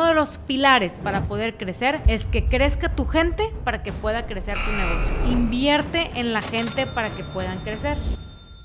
uno de los pilares para poder crecer es que crezca tu gente para que pueda crecer tu negocio. Invierte en la gente para que puedan crecer.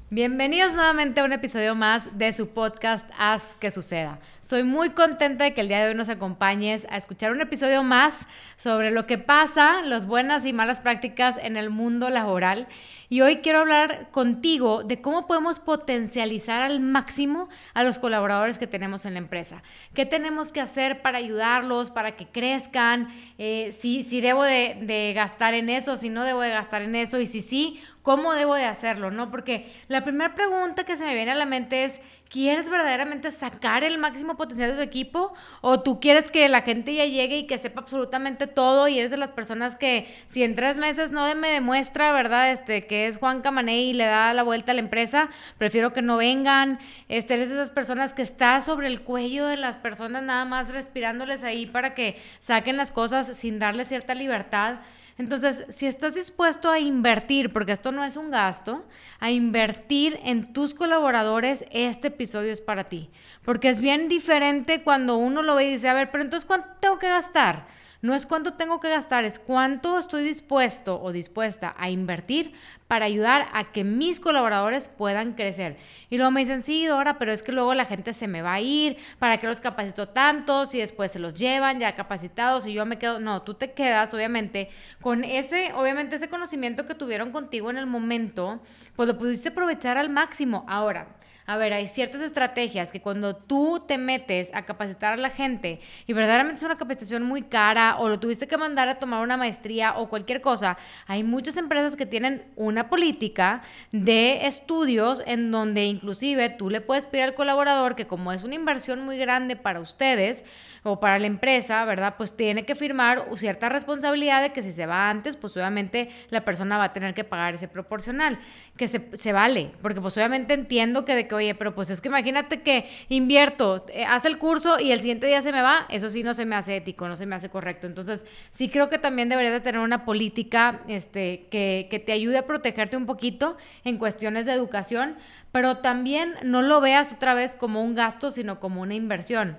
Bienvenidos nuevamente a un episodio más de su podcast Haz que suceda. Soy muy contenta de que el día de hoy nos acompañes a escuchar un episodio más sobre lo que pasa, las buenas y malas prácticas en el mundo laboral y hoy quiero hablar contigo de cómo podemos potencializar al máximo a los colaboradores que tenemos en la empresa. ¿Qué tenemos que hacer para ayudarlos, para que crezcan? Eh, si, si debo de, gastar en eso, si no debo de gastar en eso y si sí, ¿cómo debo de hacerlo? ¿no? Porque la primera pregunta que se me viene a la mente es, ¿quieres verdaderamente sacar el máximo potencial de tu equipo? ¿O tú quieres que la gente ya llegue y que sepa absolutamente todo y eres de las personas que si en tres meses no me demuestra, ¿verdad? Este, que es Juan Camané y le da la vuelta a la empresa, prefiero que no vengan. Este, eres de esas personas que está sobre el cuello de las personas nada más respirándoles ahí para que saquen las cosas sin darles cierta libertad. Entonces, si estás dispuesto a invertir, porque esto no es un gasto, a invertir en tus colaboradores, este episodio es para ti. Porque es bien diferente cuando uno lo ve y dice, a ver, pero entonces, ¿cuánto tengo que gastar? No es cuánto tengo que gastar, es cuánto estoy dispuesto o dispuesta a invertir para ayudar a que mis colaboradores puedan crecer. Y luego me dicen, sí, Dora, pero es que luego la gente se me va a ir, ¿para qué los capacito tantos? Y después se los llevan ya capacitados y yo me quedo, no, tú te quedas obviamente con ese, obviamente ese conocimiento que tuvieron contigo en el momento, pues lo pudiste aprovechar al máximo. Ahora, a ver, hay ciertas estrategias que cuando tú te metes a capacitar a la gente y verdaderamente es una capacitación muy cara o lo tuviste que mandar a tomar una maestría o cualquier cosa, hay muchas empresas que tienen una política de estudios en donde inclusive tú le puedes pedir al colaborador que como es una inversión muy grande para ustedes o para la empresa, ¿verdad? Pues tiene que firmar cierta responsabilidad de que si se va antes, pues obviamente la persona va a tener que pagar ese proporcional, que se, se vale, porque pues obviamente entiendo que de que oye, pero pues es que imagínate que invierto, eh, hace el curso y el siguiente día se me va, eso sí no se me hace ético, no se me hace correcto. Entonces, sí creo que también deberías de tener una política este, que, que te ayude a protegerte un poquito en cuestiones de educación, pero también no lo veas otra vez como un gasto, sino como una inversión.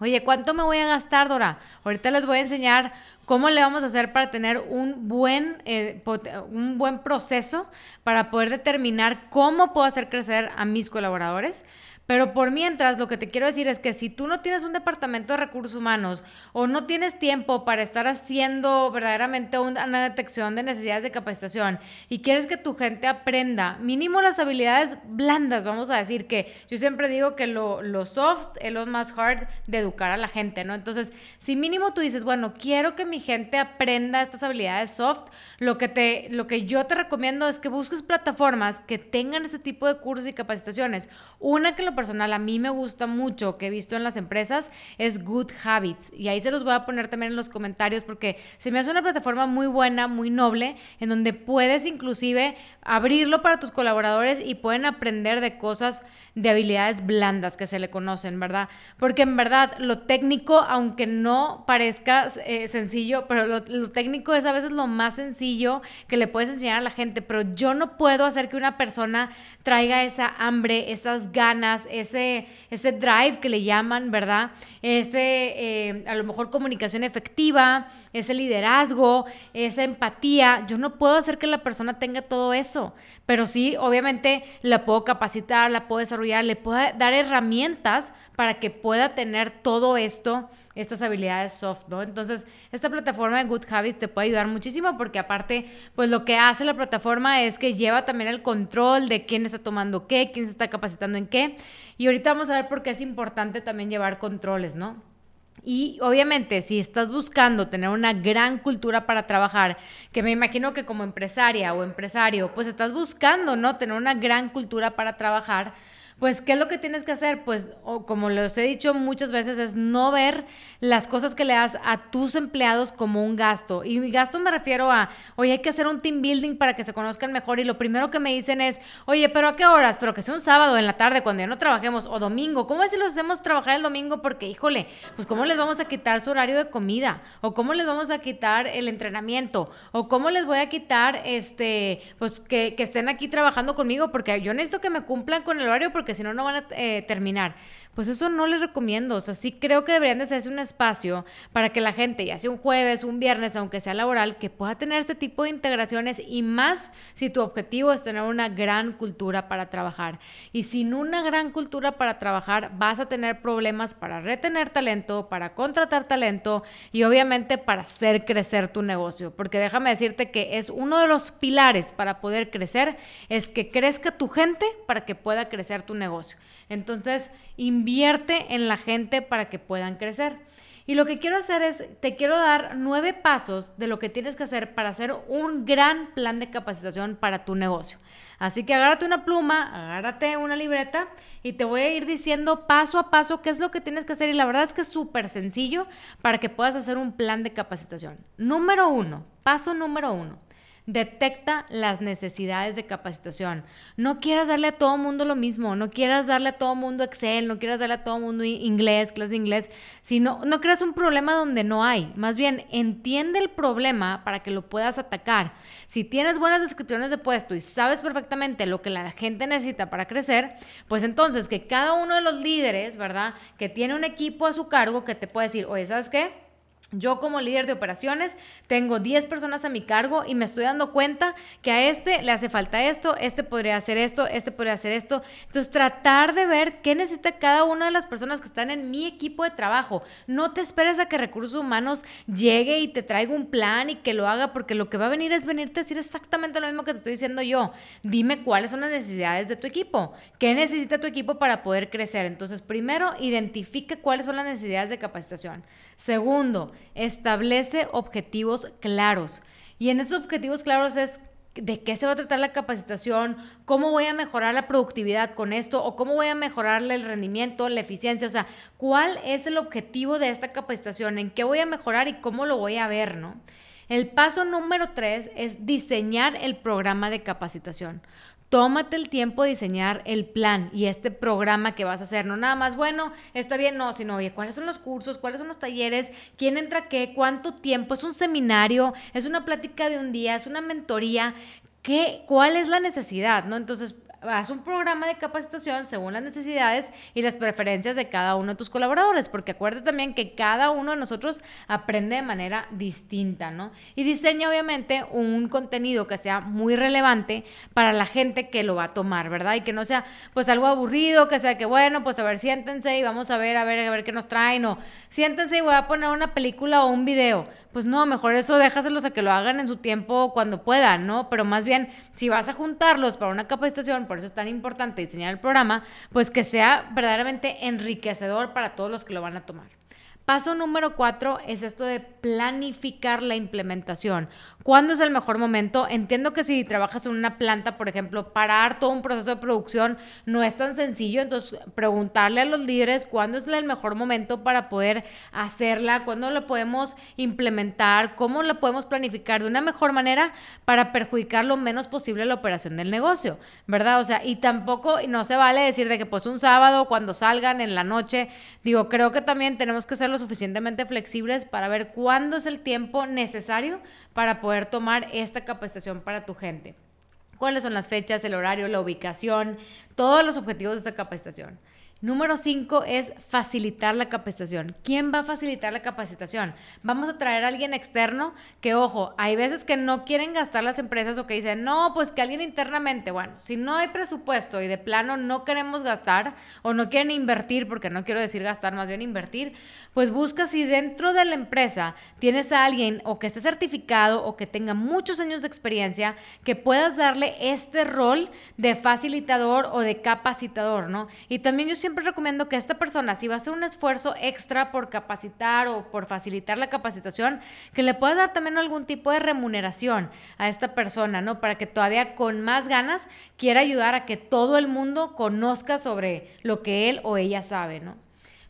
Oye, ¿cuánto me voy a gastar, Dora? Ahorita les voy a enseñar ¿Cómo le vamos a hacer para tener un buen, eh, un buen proceso para poder determinar cómo puedo hacer crecer a mis colaboradores? Pero por mientras, lo que te quiero decir es que si tú no tienes un departamento de recursos humanos o no tienes tiempo para estar haciendo verdaderamente una detección de necesidades de capacitación y quieres que tu gente aprenda mínimo las habilidades blandas, vamos a decir que yo siempre digo que lo, lo soft es lo más hard de educar a la gente, ¿no? Entonces, si mínimo tú dices, bueno, quiero que mi gente aprenda estas habilidades soft, lo que, te, lo que yo te recomiendo es que busques plataformas que tengan este tipo de cursos y capacitaciones. Una que lo personal a mí me gusta mucho, que he visto en las empresas, es Good Habits. Y ahí se los voy a poner también en los comentarios porque se me hace una plataforma muy buena, muy noble, en donde puedes inclusive abrirlo para tus colaboradores y pueden aprender de cosas, de habilidades blandas que se le conocen, ¿verdad? Porque en verdad lo técnico, aunque no parezca eh, sencillo, pero lo, lo técnico es a veces lo más sencillo que le puedes enseñar a la gente, pero yo no puedo hacer que una persona traiga esa hambre, esas ganas, ese, ese drive que le llaman, ¿verdad? Ese, eh, a lo mejor comunicación efectiva, ese liderazgo, esa empatía. Yo no puedo hacer que la persona tenga todo eso, pero sí, obviamente, la puedo capacitar, la puedo desarrollar, le puedo dar herramientas para que pueda tener todo esto, estas habilidades soft, ¿no? Entonces, esta plataforma de Good Habits te puede ayudar muchísimo porque aparte, pues lo que hace la plataforma es que lleva también el control de quién está tomando qué, quién se está capacitando en qué. Y ahorita vamos a ver por qué es importante también llevar controles, ¿no? Y obviamente, si estás buscando tener una gran cultura para trabajar, que me imagino que como empresaria o empresario, pues estás buscando, ¿no? Tener una gran cultura para trabajar, pues, ¿qué es lo que tienes que hacer? Pues, como les he dicho muchas veces, es no ver las cosas que le das a tus empleados como un gasto. Y mi gasto me refiero a, oye, hay que hacer un team building para que se conozcan mejor. Y lo primero que me dicen es, oye, pero ¿a qué horas? Pero que sea un sábado en la tarde cuando ya no trabajemos o domingo. ¿Cómo es si los hacemos trabajar el domingo? Porque, híjole, pues ¿cómo les vamos a quitar su horario de comida? ¿O cómo les vamos a quitar el entrenamiento? ¿O cómo les voy a quitar, este, pues que, que estén aquí trabajando conmigo? Porque yo necesito que me cumplan con el horario porque si no, no van a eh, terminar. Pues eso no les recomiendo. O sea, sí creo que deberían de hacerse un espacio para que la gente, ya sea un jueves, un viernes, aunque sea laboral, que pueda tener este tipo de integraciones y más si tu objetivo es tener una gran cultura para trabajar. Y sin una gran cultura para trabajar, vas a tener problemas para retener talento, para contratar talento y obviamente para hacer crecer tu negocio. Porque déjame decirte que es uno de los pilares para poder crecer, es que crezca tu gente para que pueda crecer tu negocio. Entonces, invierte en la gente para que puedan crecer. Y lo que quiero hacer es, te quiero dar nueve pasos de lo que tienes que hacer para hacer un gran plan de capacitación para tu negocio. Así que agárrate una pluma, agárrate una libreta y te voy a ir diciendo paso a paso qué es lo que tienes que hacer. Y la verdad es que es súper sencillo para que puedas hacer un plan de capacitación. Número uno, paso número uno Detecta las necesidades de capacitación. No quieras darle a todo mundo lo mismo, no quieras darle a todo mundo Excel, no quieras darle a todo mundo inglés, clases de inglés, sino no creas un problema donde no hay. Más bien, entiende el problema para que lo puedas atacar. Si tienes buenas descripciones de puesto y sabes perfectamente lo que la gente necesita para crecer, pues entonces que cada uno de los líderes, ¿verdad? Que tiene un equipo a su cargo que te puede decir, oye, ¿sabes qué? Yo como líder de operaciones tengo 10 personas a mi cargo y me estoy dando cuenta que a este le hace falta esto, este podría hacer esto, este podría hacer esto. Entonces tratar de ver qué necesita cada una de las personas que están en mi equipo de trabajo. No te esperes a que recursos humanos llegue y te traiga un plan y que lo haga porque lo que va a venir es venirte a decir exactamente lo mismo que te estoy diciendo yo. Dime cuáles son las necesidades de tu equipo, qué necesita tu equipo para poder crecer. Entonces primero identifique cuáles son las necesidades de capacitación. Establece objetivos claros. Y en esos objetivos claros es de qué se va a tratar la capacitación, cómo voy a mejorar la productividad con esto o cómo voy a mejorarle el rendimiento, la eficiencia, o sea, cuál es el objetivo de esta capacitación, en qué voy a mejorar y cómo lo voy a ver, ¿no? El paso número tres es diseñar el programa de capacitación tómate el tiempo de diseñar el plan y este programa que vas a hacer. No nada más, bueno, está bien, no, sino, oye, ¿cuáles son los cursos? ¿Cuáles son los talleres? ¿Quién entra qué? ¿Cuánto tiempo? ¿Es un seminario? ¿Es una plática de un día? ¿Es una mentoría? ¿Qué, ¿Cuál es la necesidad? ¿no? Entonces, haz un programa de capacitación según las necesidades y las preferencias de cada uno de tus colaboradores, porque acuérdate también que cada uno de nosotros aprende de manera distinta, ¿no? Y diseña obviamente un contenido que sea muy relevante para la gente que lo va a tomar, ¿verdad? Y que no sea pues algo aburrido, que sea que bueno, pues a ver, siéntense y vamos a ver, a ver, a ver qué nos traen, o siéntense y voy a poner una película o un video pues no, mejor eso déjaselos a que lo hagan en su tiempo cuando puedan, ¿no? Pero más bien, si vas a juntarlos para una capacitación, por eso es tan importante diseñar el programa, pues que sea verdaderamente enriquecedor para todos los que lo van a tomar. Paso número cuatro es esto de planificar la implementación. ¿Cuándo es el mejor momento? Entiendo que si trabajas en una planta, por ejemplo, parar todo un proceso de producción no es tan sencillo, entonces preguntarle a los líderes cuándo es el mejor momento para poder hacerla, cuándo la podemos implementar, cómo la podemos planificar de una mejor manera para perjudicar lo menos posible la operación del negocio, ¿verdad? O sea, y tampoco no se vale decir de que pues un sábado cuando salgan en la noche, digo, creo que también tenemos que ser lo suficientemente flexibles para ver cuándo es el tiempo necesario para poder tomar esta capacitación para tu gente. ¿Cuáles son las fechas, el horario, la ubicación, todos los objetivos de esta capacitación? Número cinco es facilitar la capacitación. ¿Quién va a facilitar la capacitación? Vamos a traer a alguien externo que, ojo, hay veces que no quieren gastar las empresas o que dicen, no, pues que alguien internamente, bueno, si no hay presupuesto y de plano no queremos gastar o no quieren invertir, porque no quiero decir gastar, más bien invertir, pues busca si dentro de la empresa tienes a alguien o que esté certificado o que tenga muchos años de experiencia que puedas darle este rol de facilitador o de capacitador, ¿no? Y también yo siempre siempre recomiendo que esta persona, si va a hacer un esfuerzo extra por capacitar o por facilitar la capacitación, que le puedas dar también algún tipo de remuneración a esta persona, ¿no? Para que todavía con más ganas quiera ayudar a que todo el mundo conozca sobre lo que él o ella sabe, ¿no?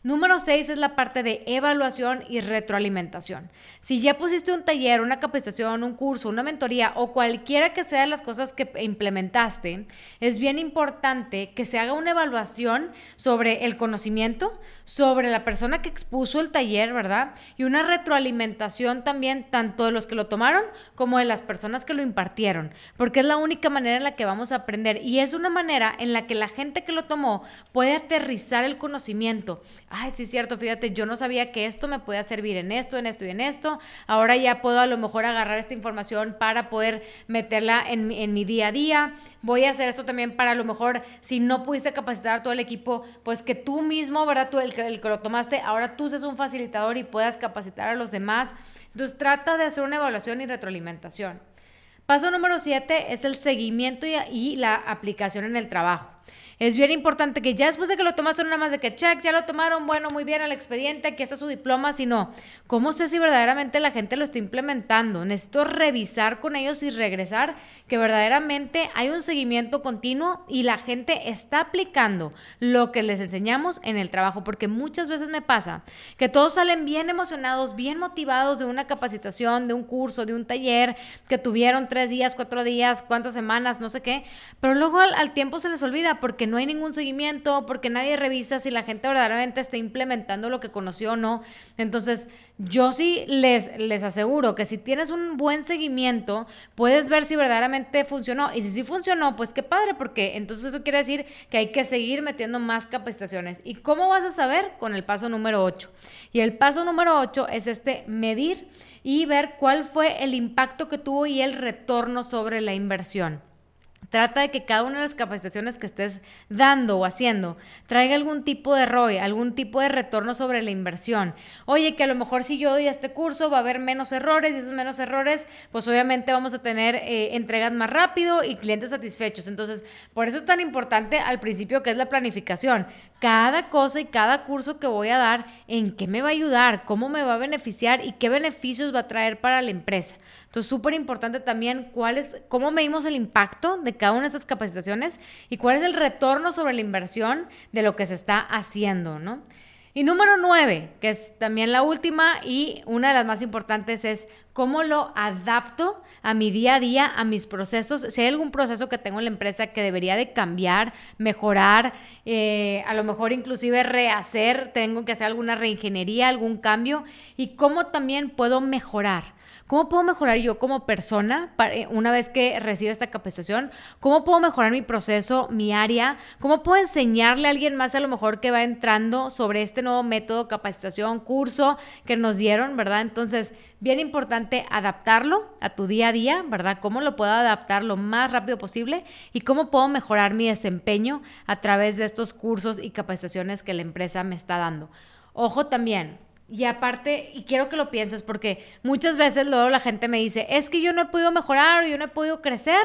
Número 6 es la parte de evaluación y retroalimentación. Si ya pusiste un taller, una capacitación, un curso, una mentoría o cualquiera que sea de las cosas que implementaste, es bien importante que se haga una evaluación sobre el conocimiento, sobre la persona que expuso el taller, ¿verdad? Y una retroalimentación también tanto de los que lo tomaron como de las personas que lo impartieron, porque es la única manera en la que vamos a aprender y es una manera en la que la gente que lo tomó puede aterrizar el conocimiento ay, sí cierto, fíjate, yo no sabía que esto me podía servir en esto, en esto y en esto. Ahora ya puedo a lo mejor agarrar esta información para poder meterla en, mi día a día. Voy a hacer esto también para a lo mejor, si no pudiste capacitar a todo el equipo, pues que tú mismo, ¿verdad? Tú, el, el que lo tomaste, ahora tú seas un facilitador y puedas capacitar a los demás. Entonces trata de hacer una evaluación y retroalimentación. Paso número siete es el seguimiento y la aplicación en el trabajo es bien importante que ya después de que lo tomaste, no nada más de que check, ya lo tomaron, bueno, muy bien al expediente, aquí está su diploma, sino cómo sé si verdaderamente la gente lo está implementando. Necesito revisar con ellos y regresar que verdaderamente hay un seguimiento continuo y la gente está aplicando lo que les enseñamos en el trabajo, porque muchas veces me pasa que todos salen bien emocionados, bien motivados de una capacitación, de un curso, de un taller que tuvieron tres días, cuatro días, cuántas semanas, no sé qué, pero luego al, al tiempo se les olvida porque no hay ningún seguimiento, porque nadie revisa si la gente verdaderamente está implementando lo que conoció o no. Entonces, yo sí les, les aseguro que si tienes un buen seguimiento, puedes ver si verdaderamente funcionó. Y si sí funcionó, pues qué padre, porque entonces eso quiere decir que hay que seguir metiendo más capacitaciones. ¿Y cómo vas a saber? Con el paso número 8. Y el paso número 8 es este medir y ver cuál fue el impacto que tuvo y el retorno sobre la inversión. Trata de que cada una de las capacitaciones que estés dando o haciendo traiga algún tipo de ROI, algún tipo de retorno sobre la inversión. Oye, que a lo mejor si yo doy este curso va a haber menos errores y esos menos errores, pues obviamente vamos a tener eh, entregas más rápido y clientes satisfechos. Entonces, por eso es tan importante al principio que es la planificación. Cada cosa y cada curso que voy a dar, en qué me va a ayudar, cómo me va a beneficiar y qué beneficios va a traer para la empresa. Entonces, súper importante también cuál es, cómo medimos el impacto de cada una de estas capacitaciones y cuál es el retorno sobre la inversión de lo que se está haciendo, ¿no? Y número nueve, que es también la última y una de las más importantes, es cómo lo adapto a mi día a día, a mis procesos. Si hay algún proceso que tengo en la empresa que debería de cambiar, mejorar, eh, a lo mejor inclusive rehacer, tengo que hacer alguna reingeniería, algún cambio, y cómo también puedo mejorar. ¿Cómo puedo mejorar yo como persona eh, una vez que reciba esta capacitación? ¿Cómo puedo mejorar mi proceso, mi área? ¿Cómo puedo enseñarle a alguien más a lo mejor que va entrando sobre este nuevo método, capacitación, curso que nos dieron, ¿verdad? Entonces, bien importante adaptarlo a tu día a día, ¿verdad? ¿Cómo lo puedo adaptar lo más rápido posible? Y cómo puedo mejorar mi desempeño a través de estos cursos y capacitaciones que la empresa me está dando. Ojo también, y aparte, y quiero que lo pienses porque muchas veces luego la gente me dice, es que yo no he podido mejorar o yo no he podido crecer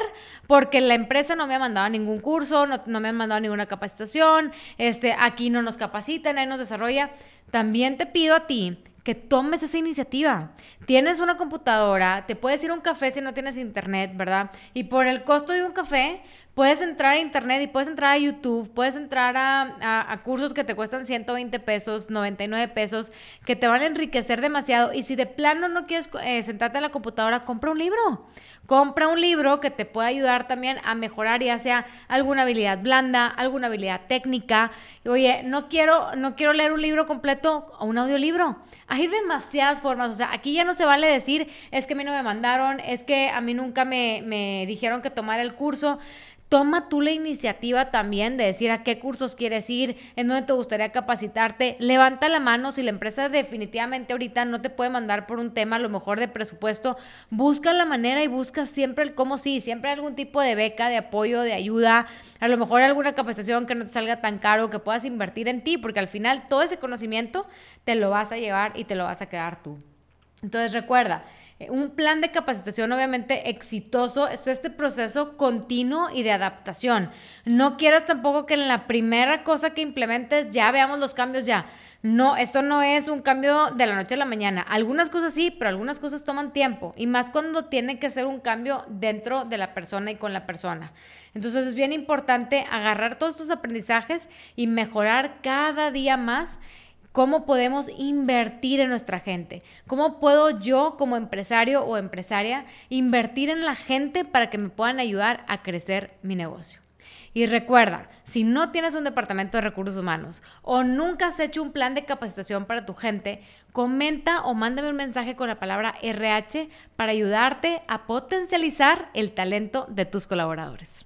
porque la empresa no me ha mandado ningún curso, no, no me ha mandado ninguna capacitación, este, aquí no nos capacitan, ahí nos desarrolla. También te pido a ti que tomes esa iniciativa. Tienes una computadora, te puedes ir a un café si no tienes internet, ¿verdad? Y por el costo de un café, puedes entrar a internet y puedes entrar a YouTube, puedes entrar a, cursos que te cuestan 120 pesos, 99 pesos, que te van a enriquecer demasiado. Y si de plano no quieres eh, sentarte en la computadora, compra un libro. Compra un libro que te pueda ayudar también a mejorar ya sea alguna habilidad blanda, alguna habilidad técnica. Oye, no quiero, no quiero leer un libro completo o un audiolibro. Hay demasiadas formas. O sea, aquí ya no se vale decir, es que a mí no me mandaron, es que a mí nunca me, me dijeron que tomara el curso. Toma tú la iniciativa también de decir a qué cursos quieres ir, en dónde te gustaría capacitarte. Levanta la mano si la empresa definitivamente ahorita no te puede mandar por un tema a lo mejor de presupuesto. Busca la manera y busca siempre el cómo sí, siempre algún tipo de beca, de apoyo, de ayuda, a lo mejor alguna capacitación que no te salga tan caro, que puedas invertir en ti, porque al final todo ese conocimiento te lo vas a llevar y te lo vas a quedar tú. Entonces recuerda, un plan de capacitación obviamente exitoso es este proceso continuo y de adaptación. No quieras tampoco que en la primera cosa que implementes ya veamos los cambios ya. No, esto no es un cambio de la noche a la mañana. Algunas cosas sí, pero algunas cosas toman tiempo. Y más cuando tiene que ser un cambio dentro de la persona y con la persona. Entonces es bien importante agarrar todos estos aprendizajes y mejorar cada día más cómo podemos invertir en nuestra gente. ¿Cómo puedo yo como empresario o empresaria invertir en la gente para que me puedan ayudar a crecer mi negocio? Y recuerda, si no tienes un departamento de recursos humanos o nunca has hecho un plan de capacitación para tu gente, comenta o mándame un mensaje con la palabra RH para ayudarte a potencializar el talento de tus colaboradores.